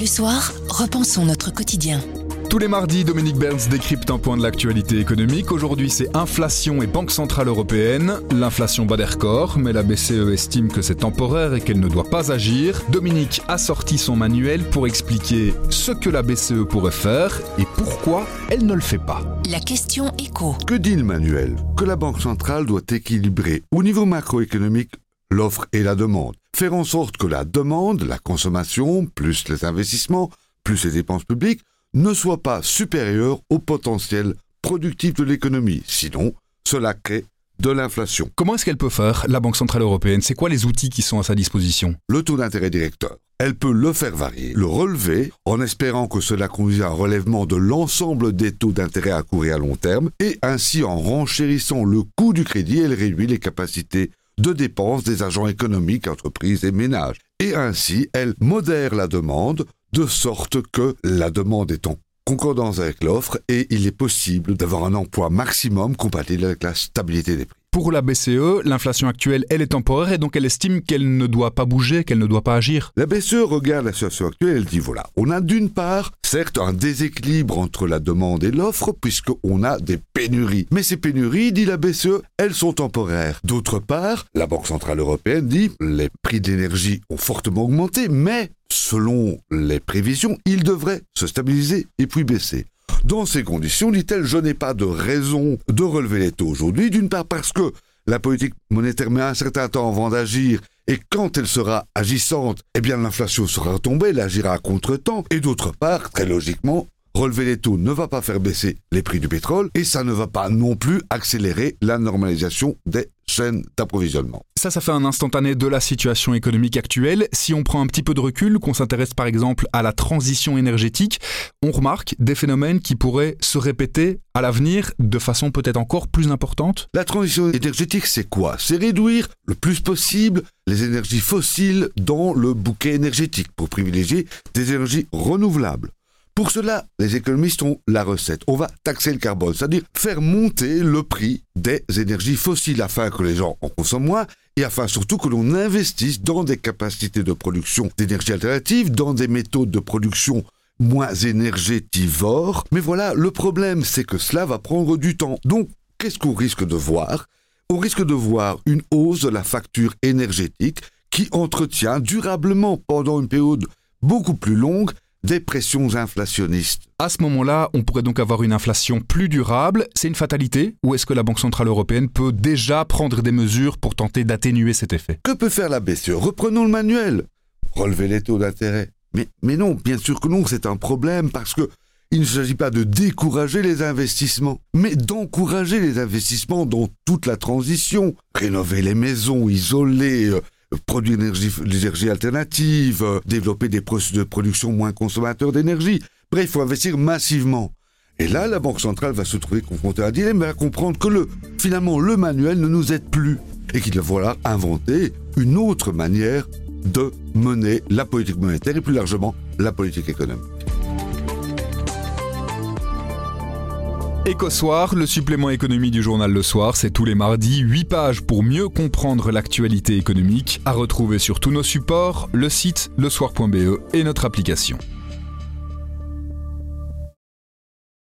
Le soir, repensons notre quotidien. Tous les mardis, Dominique Burns décrypte un point de l'actualité économique. Aujourd'hui, c'est inflation et Banque Centrale Européenne. L'inflation bat des records, mais la BCE estime que c'est temporaire et qu'elle ne doit pas agir. Dominique a sorti son manuel pour expliquer ce que la BCE pourrait faire et pourquoi elle ne le fait pas. La question écho. Que dit le manuel? Que la Banque Centrale doit équilibrer au niveau macroéconomique l'offre et la demande. Faire en sorte que la demande, la consommation, plus les investissements, plus les dépenses publiques, ne soit pas supérieur au potentiel productif de l'économie. Sinon, cela crée de l'inflation. Comment est-ce qu'elle peut faire, la Banque Centrale Européenne? C'est quoi les outils qui sont à sa disposition? Le taux d'intérêt directeur. Elle peut le faire varier, le relever, en espérant que cela conduise à un relèvement de l'ensemble des taux d'intérêt à court et à long terme, et ainsi en renchérissant le coût du crédit, elle réduit les capacités de dépenses des agents économiques, entreprises et ménages. Et ainsi, elle modère la demande de sorte que la demande est en concordance avec l'offre et il est possible d'avoir un emploi maximum compatible avec la stabilité des prix. Pour la BCE, l'inflation actuelle, elle est temporaire et donc elle estime qu'elle ne doit pas bouger, qu'elle ne doit pas agir. La BCE regarde la situation actuelle et elle dit voilà, on a d'une part, certes, un déséquilibre entre la demande et l'offre puisqu'on a des pénuries. Mais ces pénuries, dit la BCE, elles sont temporaires. D'autre part, la Banque Centrale Européenne dit les prix d'énergie ont fortement augmenté, mais selon les prévisions, ils devraient se stabiliser et puis baisser. Dans ces conditions, dit-elle, je n'ai pas de raison de relever les taux aujourd'hui, d'une part parce que la politique monétaire met un certain temps avant d'agir, et quand elle sera agissante, eh bien l'inflation sera tombée, elle agira à contre-temps, et d'autre part, très logiquement, relever les taux ne va pas faire baisser les prix du pétrole, et ça ne va pas non plus accélérer la normalisation des chaînes d'approvisionnement. Ça, ça fait un instantané de la situation économique actuelle. Si on prend un petit peu de recul, qu'on s'intéresse par exemple à la transition énergétique, on remarque des phénomènes qui pourraient se répéter à l'avenir de façon peut-être encore plus importante. La transition énergétique, c'est quoi? C'est réduire le plus possible les énergies fossiles dans le bouquet énergétique pour privilégier des énergies renouvelables. Pour cela, les économistes ont la recette. On va taxer le carbone, c'est-à-dire faire monter le prix des énergies fossiles afin que les gens en consomment moins et afin surtout que l'on investisse dans des capacités de production d'énergie alternative, dans des méthodes de production moins énergétivores. Mais voilà, le problème, c'est que cela va prendre du temps. Donc, qu'est-ce qu'on risque de voir? On risque de voir une hausse de la facture énergétique qui entretient durablement pendant une période beaucoup plus longue des pressions inflationnistes. À ce moment-là, on pourrait donc avoir une inflation plus durable. C'est une fatalité Ou est-ce que la Banque Centrale Européenne peut déjà prendre des mesures pour tenter d'atténuer cet effet? Que peut faire la BCE Reprenons le manuel. Relever les taux d'intérêt. Mais, mais non, bien sûr que non, c'est un problème parce que il ne s'agit pas de décourager les investissements, mais d'encourager les investissements dans toute la transition. Rénover les maisons, isoler, euh, produire l'énergie alternative, euh, développer des processus de production moins consommateurs d'énergie. Bref, il faut investir massivement. Et là, la Banque centrale va se trouver confrontée à un dilemme, elle va comprendre que le, finalement, le manuel ne nous aide plus et qu'il va falloir inventer une autre manière de mener la politique monétaire et plus largement la politique économique. Éco-Soir, le supplément économie du journal Le Soir, c'est tous les mardis, 8 pages pour mieux comprendre l'actualité économique, à retrouver sur tous nos supports, le site lesoir.be et notre application.